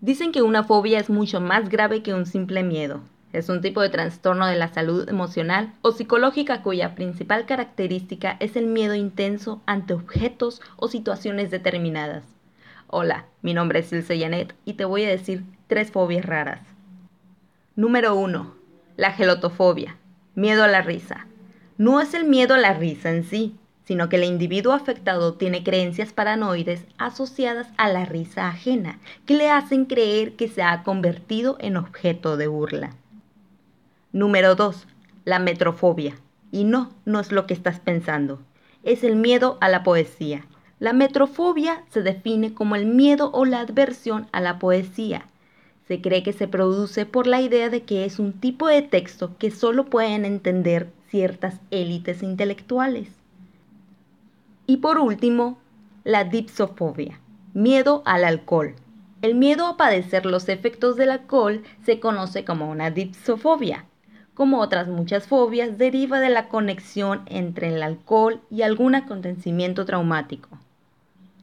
Dicen que una fobia es mucho más grave que un simple miedo. Es un tipo de trastorno de la salud emocional o psicológica cuya principal característica es el miedo intenso ante objetos o situaciones determinadas. Hola, mi nombre es Ilse Janet y te voy a decir tres fobias raras. Número 1. La gelotofobia. Miedo a la risa. No es el miedo a la risa en sí, sino que el individuo afectado tiene creencias paranoides asociadas a la risa ajena, que le hacen creer que se ha convertido en objeto de burla. Número 2. La metrofobia. Y no, no es lo que estás pensando. Es el miedo a la poesía. La metrofobia se define como el miedo o la adversión a la poesía. Se cree que se produce por la idea de que es un tipo de texto que solo pueden entender ciertas élites intelectuales. Y por último, la dipsofobia, miedo al alcohol. El miedo a padecer los efectos del alcohol se conoce como una dipsofobia. Como otras muchas fobias, deriva de la conexión entre el alcohol y algún acontecimiento traumático.